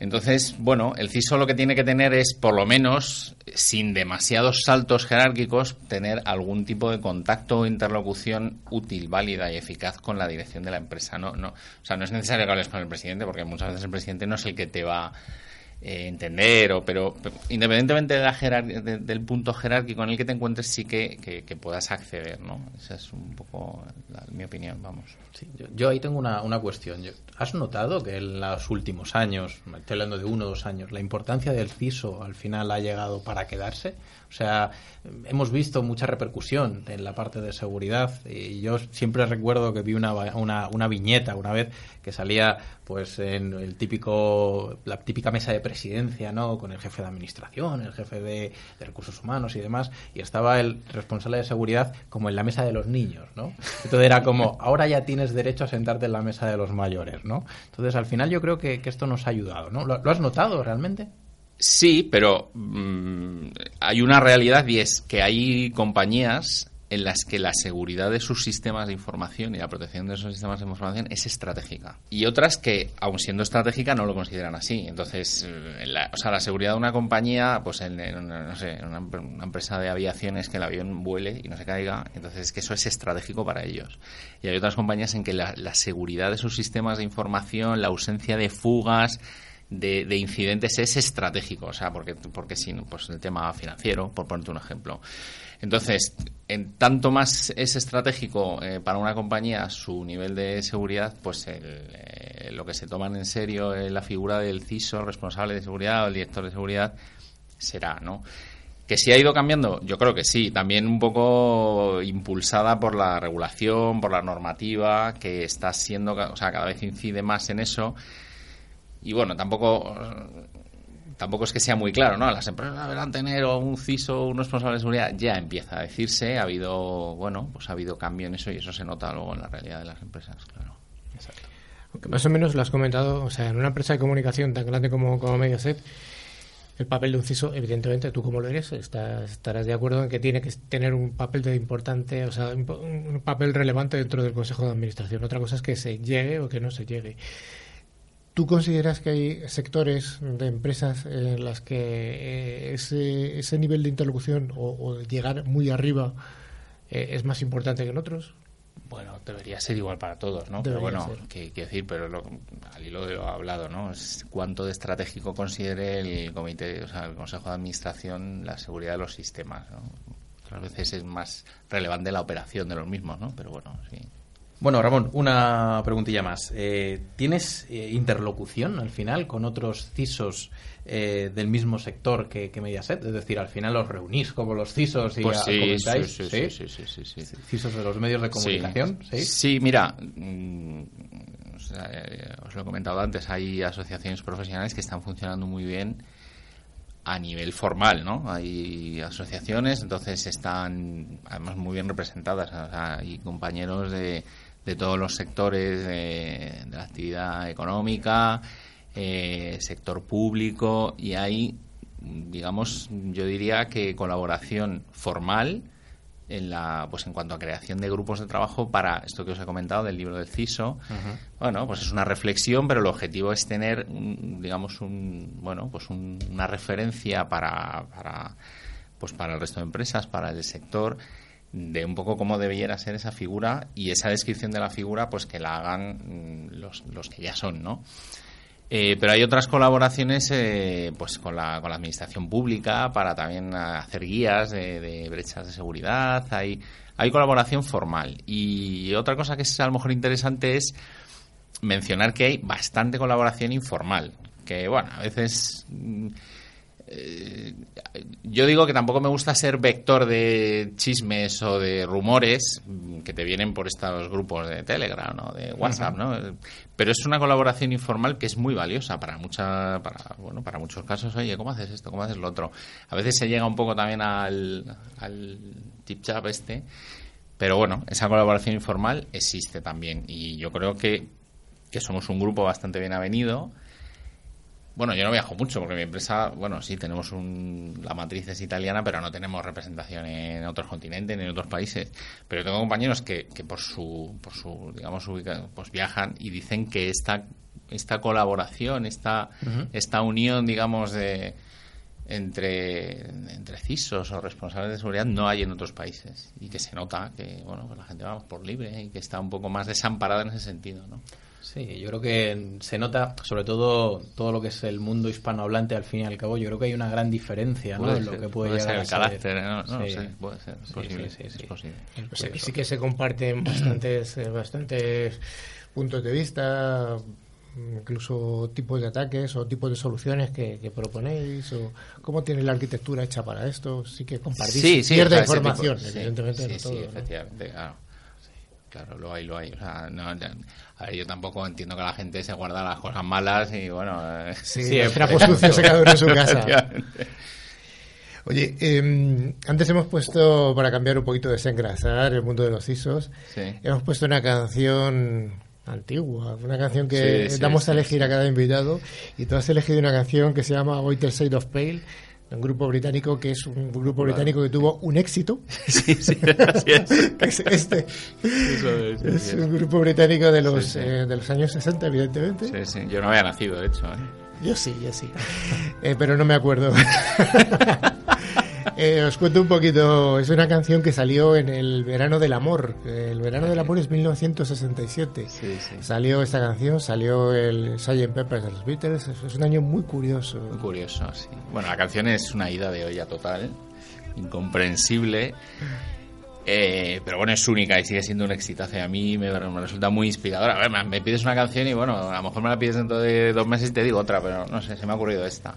Entonces, bueno, el CISO lo que tiene que tener es, por lo menos, sin demasiados saltos jerárquicos, tener algún tipo de contacto o interlocución útil, válida y eficaz con la dirección de la empresa. No, no, o sea, no es necesario que hables con el presidente, porque muchas veces el presidente no es el que te va eh, entender, o, pero, independientemente de la del punto jerárquico en el que te encuentres, sí que, que, puedas acceder, ¿no? Esa es un poco mi opinión, vamos. yo, ahí tengo una, una cuestión. ¿Has notado que en los últimos años, estoy hablando de uno o dos años, la importancia del CISO al final ha llegado para quedarse? O sea, hemos visto mucha repercusión en la parte de seguridad y yo siempre recuerdo que vi una, una, una viñeta una vez que salía pues en el típico la típica mesa de presidencia, ¿no? Con el jefe de administración, el jefe de, recursos humanos y demás y estaba el responsable de seguridad como en la mesa de los niños, ¿no? Entonces era como, ahora ya tienes derecho a sentarte en la mesa de los mayores, ¿no? Entonces al final yo creo que, que esto nos ha ayudado, ¿no? ¿Lo, lo has notado realmente? Sí, pero mm, hay una realidad y es que hay compañías en las que la seguridad de sus sistemas de información y la protección de esos sistemas de información es estratégica. Y otras que, aun siendo estratégica, no lo consideran así. Entonces, eh, la, o sea, la seguridad de una compañía, pues en, no sé, una, empresa de aviación es que el avión vuele y no se caiga, entonces es que eso es estratégico para ellos. Y hay otras compañías en que la, la seguridad de sus sistemas de información, la ausencia de fugas, de, incidentes es estratégico, o sea, porque, porque si no, pues el tema financiero, por ponerte un ejemplo. Entonces, en tanto más es estratégico eh, para una compañía su nivel de seguridad, pues eh, lo que se toman en serio la figura del CISO, responsable de seguridad o el director de seguridad, será, ¿no? ¿Que sí ha ido cambiando? Yo creo que sí. También un poco impulsada por la regulación, por la normativa, que está siendo, o sea, cada vez incide más en eso y bueno, tampoco tampoco es que sea muy claro, ¿no? Las empresas deberán tener un CISO, un responsable de seguridad, ya empieza a decirse, ha habido, bueno, pues ha habido cambio en eso y eso se nota luego en la realidad de las empresas, claro. Más o menos lo has comentado, o sea, en una empresa de comunicación tan grande como, como Mediaset, el papel de un CISO, evidentemente, tú como lo eres, estarás de acuerdo en que tiene que tener un papel de importante, o sea, un papel relevante dentro del Consejo de Administración. Otra cosa es que se llegue o que no se llegue ¿Tú consideras que hay sectores de empresas en las que eh, ese, ese nivel de interlocución o, o llegar muy arriba eh, es más importante que en otros? Bueno, debería ser igual para todos, ¿no? pero bueno, ¿qué decir, pero lo, al hilo de lo hablado, ¿no? Es cuánto de estratégico considere el comité, o sea, el Consejo de Administración la seguridad de los sistemas, ¿no? a veces es más relevante la operación de los mismos, ¿no? Pero bueno, sí. Bueno, Ramón, una preguntilla más. Eh, ¿Tienes eh, interlocución al final con otros CISOs eh, del mismo sector que, que, Mediaset? Es decir, al final os reunís como los CISOs y pues sí, comentáis. Sí sí, sí, sí, sí, CISOs de los medios de comunicación. Sí, sí mira. Mm, os lo he comentado antes, hay asociaciones profesionales que están funcionando muy bien a nivel formal, ¿no? Hay asociaciones, entonces están además muy bien representadas. hay compañeros de, de todos los sectores de, la actividad económica, eh, sector público y hay, digamos, yo diría que colaboración formal en la pues en cuanto a creación de grupos de trabajo para esto que os he comentado del libro del CISO. Bueno pues es una reflexión pero el objetivo es tener digamos un bueno pues una referencia para, para pues para el resto de empresas para el sector de un poco cómo debiera ser esa figura y esa descripción de la figura pues que la hagan mm, los, los que ya son, ¿no? Eh, pero hay otras colaboraciones eh, pues con la, con la administración pública para también hacer guías de, brechas de seguridad. Hay, hay colaboración formal. Y otra cosa que es a lo mejor interesante es mencionar que hay bastante colaboración informal. Que bueno, a veces mm, eh, yo digo que tampoco me gusta ser vector de chismes o de rumores que te vienen por estos grupos de Telegram o de WhatsApp, ¿no? Pero es una colaboración informal que es muy valiosa para mucha, para, bueno, para muchos casos. Oye, ¿cómo haces esto? ¿Cómo haces lo otro? A veces se llega un poco también al, al tip chap este, pero bueno, esa colaboración informal existe también y yo creo que, que somos un grupo bastante bien avenido bueno, yo no viajo mucho porque mi empresa, bueno, sí, tenemos un, la matriz es italiana, pero no tenemos representación en otros continentes ni en otros países. Pero tengo compañeros que, que por su, por su, digamos, pues viajan y dicen que esta, esta colaboración, esta, esta unión, digamos, de, entre, entre CISOs o responsables de seguridad no hay en otros países y que se nota que, bueno, que la gente va por libre y que está un poco más desamparada en ese sentido, ¿no? Sí, yo creo que se nota, sobre todo todo lo que es el mundo hispanohablante, al fin y al cabo, yo creo que hay una gran diferencia ¿no? en lo que puede, llegar ser el carácter, no, no sí. sé, puede ser, es posible, sí, es posible. Pues sí que se comparten [CLEARS THROAT] bastantes, eh, bastantes puntos de vista, incluso tipos de ataques o tipos de soluciones que, que, proponéis o cómo tiene la arquitectura hecha para esto. Sí que compartís cierta información evidentemente sí, sí, efectivamente claro claro lo hay lo hay o sea, no, a ver, yo tampoco entiendo que la gente se guarda las cosas malas y bueno. Eh, sí, sí sucio se cada uno en su casa. [LAUGHS] Oye, eh, antes hemos puesto, para cambiar un poquito de desengrasar el mundo de los ISOs, hemos puesto una canción antigua, una canción que damos a elegir a cada invitado y tú has elegido una canción que se llama White Side of Pale un grupo británico que es un grupo británico que tuvo un éxito. [LAUGHS] Sí, sí, así es. [LAUGHS] este. es, un grupo británico de los, eh, de los años 60, evidentemente. Sí, sí. Yo no había nacido, de hecho. ¿eh? Yo sí, yo sí. [LAUGHS] Eh, pero no me acuerdo. Eh, os cuento un poquito. Es una canción que salió en el verano del amor. El verano del amor es 1967. Sí, sí. Salió esta canción, salió el Sgt. Peppers de los Beatles. Es un año muy curioso. Muy curioso, sí. Bueno, la canción es una ida de olla total, incomprensible. Eh, pero bueno, es única y sigue siendo un éxito. A mí me, resulta muy inspiradora. A ver, me pides una canción y bueno, a lo mejor me la pides dentro de dos meses y te digo otra, pero no sé, se me ha ocurrido esta.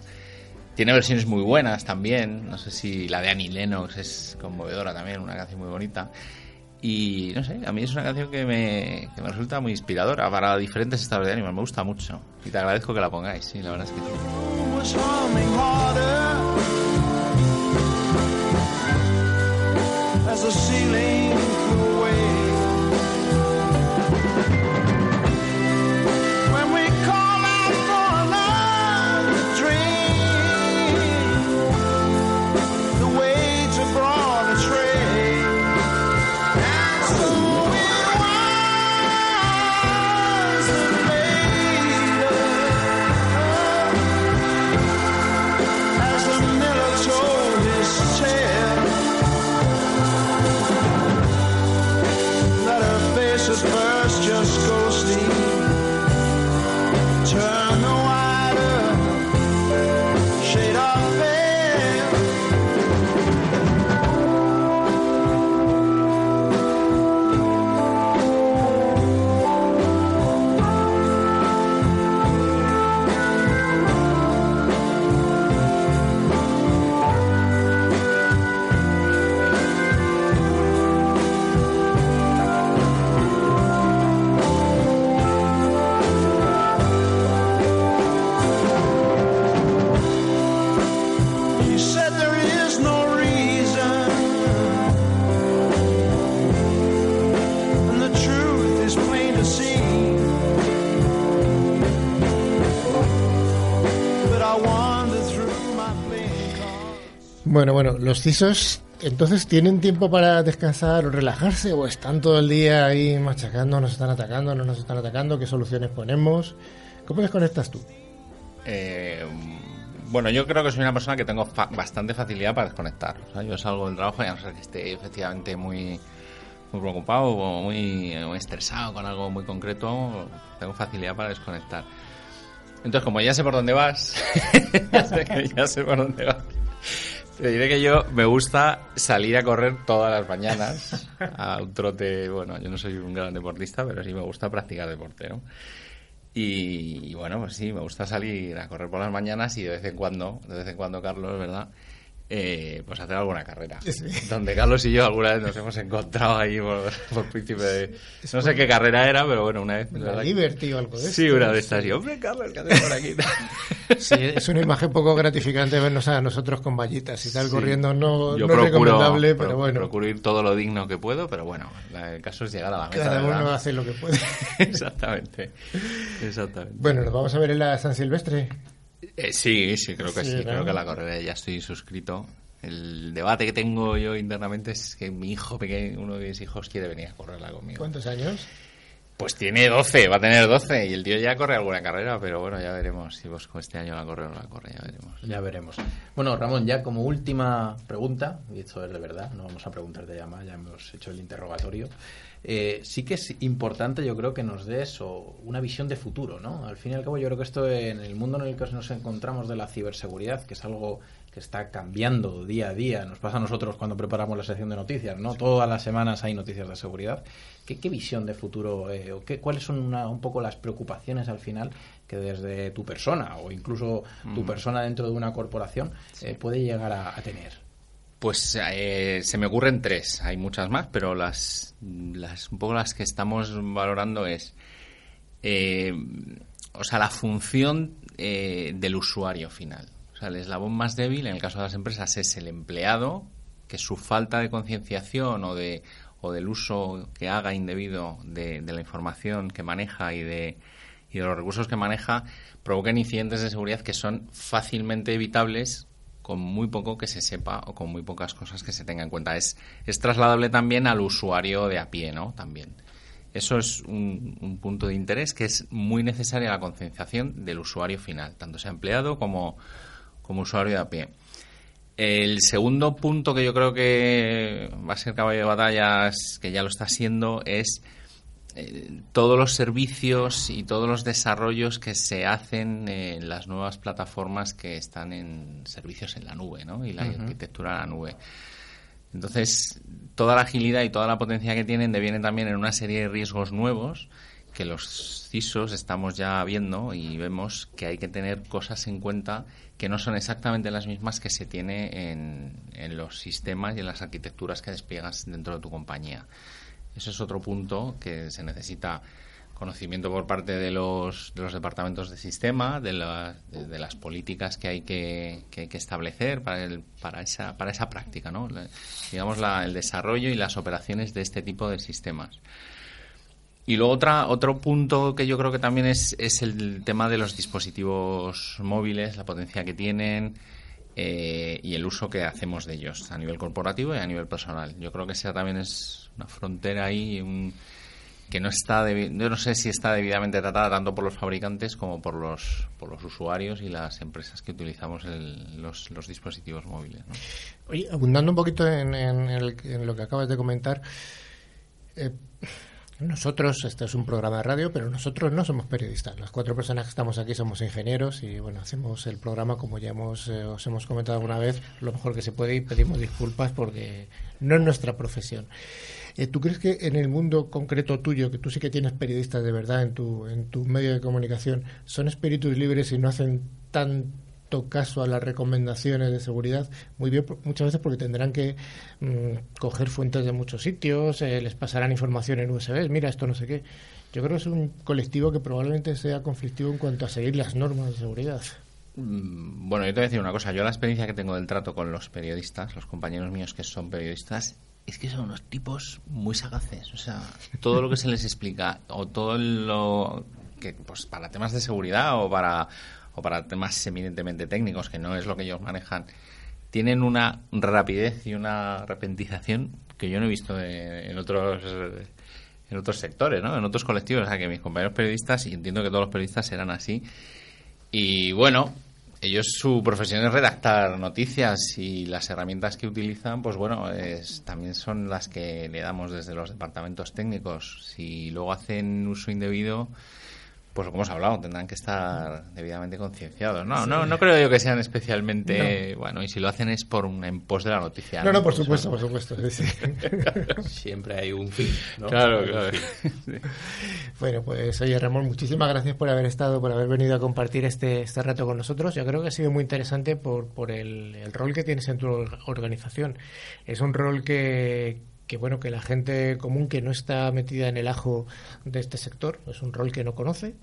Tiene versiones muy buenas también. No sé si la de Annie Lennox es conmovedora también, una canción muy bonita. Y no sé, a mí es una canción que me, que me resulta muy inspiradora para diferentes estados de ánimo. Me gusta mucho. Y te agradezco que la pongáis, sí, la verdad es que Bueno, bueno, los CISOs entonces tienen tiempo para descansar o relajarse o están todo el día ahí machacando, nos están atacando, no nos están atacando, qué soluciones ponemos. ¿Cómo desconectas tú? Eh, bueno, yo creo que soy una persona que tengo fa- bastante facilidad para desconectar. O sea, yo salgo del trabajo y a no ser que esté efectivamente muy, muy preocupado o muy, estresado con algo muy concreto, tengo facilidad para desconectar. Entonces, como ya sé por dónde vas, [LAUGHS] ya, ya sé por dónde vas. Te diré que yo me gusta salir a correr todas las mañanas [LAUGHS] a un trote. Bueno, yo no soy un gran deportista, pero sí me gusta practicar deporte, ¿no? Y, y bueno, pues sí, me gusta salir a correr por las mañanas y de vez en cuando, de vez en cuando, Carlos, ¿verdad? Eh, pues hacer alguna carrera. Donde Carlos y yo alguna vez nos hemos encontrado ahí por, por príncipe de... No sé qué carrera era, pero bueno, una vez... La ¿verdad? Liberty o algo de Sí, esto. una de estas. Y, hombre, Carlos, ¿qué haces por aquí? [LAUGHS] Sí, es una imagen poco gratificante vernos a nosotros con vallitas y tal Sí. corriendo. No, Yo no es procuro, recomendable, pero pro- bueno, procuro ir todo lo digno que puedo, pero bueno, el caso es llegar a la meta. cada ¿verdad? uno hace lo que puede. [LAUGHS] Exactamente. Exactamente. Bueno, nos vamos a ver en la San Silvestre. Eh, sí, sí, creo que sí. Creo que la carrera ya estoy suscrito. El debate que tengo yo internamente es que mi hijo pequeño, uno de mis hijos, quiere venir a correrla conmigo. ¿Cuántos años? Pues tiene 12, va a tener 12 y el tío ya corre alguna carrera, pero bueno, ya veremos si Bosco este año la corre o no la corre, ya veremos. Ya veremos. Bueno, Ramón, ya como última pregunta, y esto es de verdad, no vamos a preguntarte ya más, ya hemos hecho el interrogatorio. Eh, sí que es importante, yo creo, que nos des una visión de futuro, ¿no? Al fin y al cabo, yo creo que esto en el mundo en el que nos encontramos de la ciberseguridad, que es algo que está cambiando día a día, nos pasa a nosotros cuando preparamos la sección de noticias, ¿no? Todas las semanas hay noticias de seguridad. ¿Qué, qué visión de futuro eh, o qué, cuáles son una- un poco las preocupaciones al final que desde tu persona o incluso tu Mm. persona dentro de una corporación eh, puede llegar a, a tener? Pues eh, se me ocurren tres, hay muchas más, pero las, un poco las que estamos valorando es, eh, o sea, la función eh, del usuario final. O sea, el eslabón más débil en el caso de las empresas es el empleado, que su falta de concienciación o de o del uso que haga indebido de, de la información que maneja y de, y de los recursos que maneja provoquen incidentes de seguridad que son fácilmente evitables con muy poco que se sepa o con muy pocas cosas que se tenga en cuenta. Es, es trasladable también al usuario de a pie, ¿no? También. Eso es un, un punto de interés que es muy necesaria la concienciación del usuario final, tanto sea empleado como, como usuario de a pie. El segundo punto que yo creo que va a ser caballo de batallas, que ya lo está siendo, es eh, todos los servicios y todos los desarrollos que se hacen en las nuevas plataformas que están en servicios en la nube, ¿no? Y la arquitectura en la nube. Entonces, toda la agilidad y toda la potencia que tienen devienen también en una serie de riesgos nuevos que los CISOs estamos ya viendo y vemos que hay que tener cosas en cuenta que no son exactamente las mismas que se tiene en, en los sistemas y en las arquitecturas que despliegas dentro de tu compañía. Ese es otro punto que se necesita conocimiento por parte de los, de los departamentos de sistema, de, la- de- las políticas que hay que, que establecer para, el, para, esa, para esa práctica, ¿no? Digamos, la- el desarrollo y las operaciones de este tipo de sistemas. Y luego otra, otro punto que yo creo que también es, es el tema de los dispositivos móviles, la potencia que tienen eh, y el uso que hacemos de ellos a nivel corporativo y a nivel personal. Yo creo que esa también es una frontera ahí un, que no está, debi- yo no sé si está debidamente tratada tanto por los fabricantes como por los, por los usuarios y las empresas que utilizamos el- los, los dispositivos móviles. ¿no? Oye, abundando un poquito en, en el- en lo que acabas de comentar, eh, nosotros, este es un programa de radio, pero nosotros no somos periodistas. Las cuatro personas que estamos aquí somos ingenieros y bueno, hacemos el programa como ya hemos, eh, os hemos comentado alguna vez, lo mejor que se puede y pedimos disculpas porque no es nuestra profesión. Eh, ¿Tú crees que en el mundo concreto tuyo, que tú sí que tienes periodistas de verdad en tu, en tu medio de comunicación, son espíritus libres y no hacen tanto caso a las recomendaciones de seguridad? Muy bien, muchas veces porque tendrán que mm, coger fuentes de muchos sitios, eh, les pasarán información en USB, mira esto no sé qué. Yo creo que es un colectivo que probablemente sea conflictivo en cuanto a seguir las normas de seguridad. Mm, Bueno, yo te voy a decir una cosa. Yo la experiencia que tengo del trato con los periodistas, los compañeros míos que son periodistas, es que son unos tipos muy sagaces. O sea, todo lo que se les explica o todo lo que, pues, para temas de seguridad o para, o para temas eminentemente técnicos, que no es lo que ellos manejan, tienen una rapidez y una repentización que yo no he visto en otros en otros sectores, ¿no? En otros colectivos, o sea, que mis compañeros periodistas y entiendo que todos los periodistas serán así. Y bueno, ellos su profesión es redactar noticias y las herramientas que utilizan, pues bueno, es, también son las que le damos desde los departamentos técnicos. Si luego hacen uso indebido, pues como hemos hablado, tendrán que estar debidamente concienciados. No, Sí. no, no creo yo que sean especialmente, bueno, y si lo hacen es por un en pos de la noticia. No, no, por supuesto, por supuesto. sí, sí. [LAUGHS] [LAUGHS] Siempre hay un fin, ¿no? Claro, claro. [LAUGHS] Bueno, pues oye Ramón, muchísimas gracias por haber estado, por haber venido a compartir este, este rato con nosotros. Yo creo que ha sido muy interesante por, por el, el rol que tienes en tu or- organización. Es un rol que, que, bueno, que la gente común que no está metida en el ajo de este sector, es un rol que no conoce.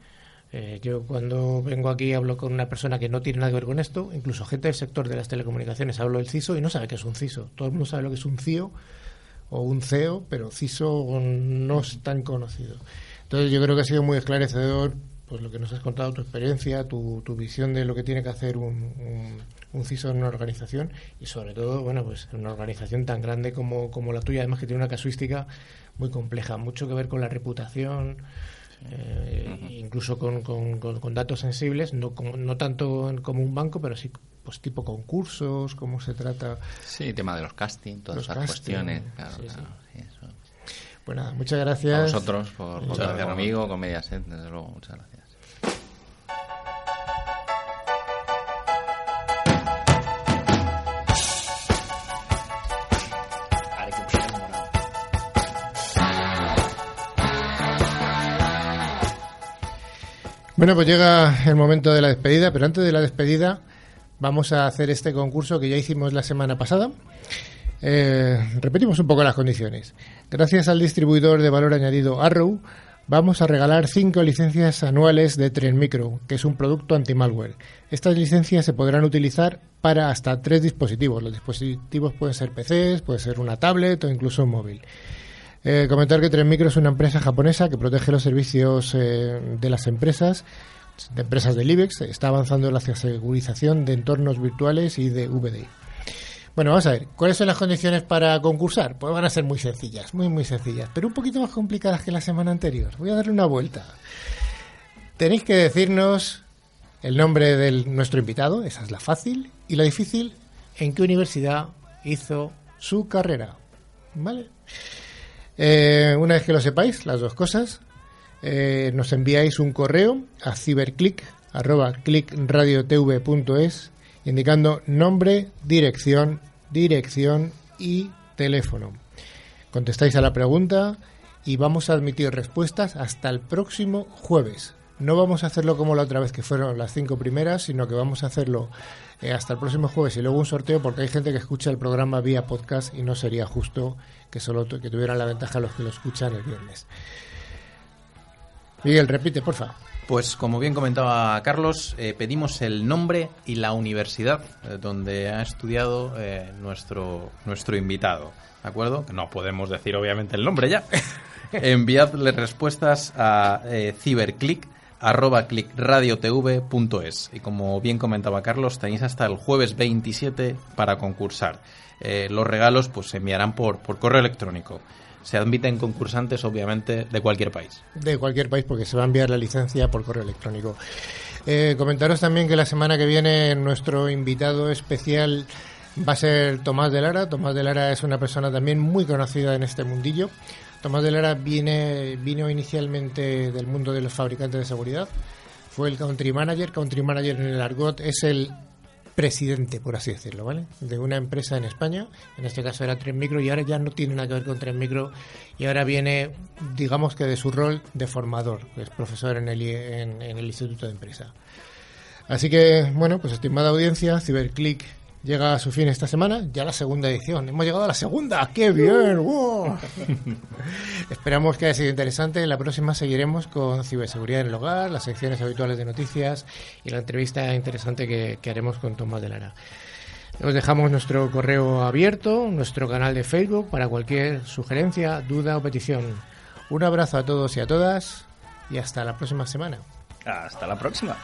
Eh, yo cuando vengo aquí hablo con una persona que no tiene nada que ver con esto, incluso gente del sector de las telecomunicaciones, hablo del CISO y no sabe qué es un CISO. Todo el mundo sabe lo que es un CIO o un CEO, pero CISO no es tan conocido. Entonces yo creo que ha sido muy esclarecedor pues lo que nos has contado, tu experiencia, tu, tu visión de lo que tiene que hacer un, un, un CISO en una organización y sobre todo, bueno, pues en una organización tan grande como, como la tuya, además que tiene una casuística muy compleja, mucho que ver con la reputación, eh, incluso con, con- con- con datos sensibles, no, como- no tanto como un banco, pero sí pues tipo concursos, cómo se trata. Sí, tema de los casting, todas Los esas casting, cuestiones. Claro, sí, claro, sí, eso. Pues nada, muchas gracias. A vosotros por, contar conmigo, con Mediaset, desde luego. Muchas gracias. Bueno, pues llega el momento de la despedida, pero antes de la despedida vamos a hacer este concurso que ya hicimos la semana pasada. Eh, repetimos un poco las condiciones. Gracias al distribuidor de valor añadido Arrow, vamos a regalar cinco licencias anuales de Tren Micro, que es un producto anti-malware. Estas licencias se podrán utilizar para hasta tres dispositivos. Los dispositivos pueden ser PCs, puede ser una tablet o incluso un móvil. Eh, comentar que Tren Micro es una empresa japonesa que protege los servicios eh, de las empresas, de empresas del IBEX, está avanzando en la segurización de entornos virtuales y de VDI. Bueno, vamos a ver, ¿cuáles son las condiciones para concursar? Pues van a ser muy sencillas, muy, muy sencillas, pero un poquito más complicadas que la semana anterior. Voy a darle una vuelta. Tenéis que decirnos el nombre de nuestro invitado, esa es la fácil, y la difícil, en qué universidad hizo su carrera. ¿Vale? Eh, una vez que lo sepáis, las dos cosas, eh, nos enviáis un correo a ciberclick.clickradiotv.es indicando nombre, dirección, dirección y teléfono. Contestáis a la pregunta y vamos a admitir respuestas hasta el próximo jueves. No vamos a hacerlo como la otra vez que fueron las cinco primeras, sino que vamos a hacerlo eh, hasta el próximo jueves y luego un sorteo porque hay gente que escucha el programa vía podcast y no sería justo que solo que tuvieran la ventaja los que lo escuchan el viernes. Miguel, repite, porfa. Pues como bien comentaba Carlos, eh, pedimos el nombre y la universidad eh, donde ha estudiado eh, nuestro, nuestro invitado. ¿De acuerdo? No podemos decir obviamente el nombre ya. [LAUGHS] Enviadle respuestas a ciberclick arroba clickradiotv.es y como bien comentaba Carlos tenéis hasta el jueves 27 para concursar Eh, los regalos pues se enviarán por, por correo electrónico se admiten concursantes obviamente de cualquier país de cualquier país porque se va a enviar la licencia por correo electrónico. Eh, comentaros también que la semana que viene nuestro invitado especial va a ser Tomás de Lara. Tomás de Lara es una persona también muy conocida en este mundillo. Tomás de Lara viene, vino inicialmente del mundo de los fabricantes de seguridad. Fue el country manager. Country manager en el argot es el presidente, por así decirlo, ¿vale? De una empresa en España, en este caso era Tren Micro, y ahora ya no tiene nada que ver con Tren Micro, y ahora viene, digamos que de su rol de formador, que es profesor en el, en, en el Instituto de Empresa. Así que, bueno, pues estimada audiencia, Ciberclick llega a su fin esta semana, ya la segunda edición. Hemos llegado a la segunda, ¡qué bien! ¡Wow! [LAUGHS] Esperamos que haya sido interesante. La próxima seguiremos con ciberseguridad en el hogar, las secciones habituales de noticias y la entrevista interesante que, que haremos con Tomás de Lara. Os dejamos nuestro correo abierto, nuestro canal de Facebook para cualquier sugerencia, duda o petición. Un abrazo a todos y a todas y hasta la próxima semana. Hasta la próxima.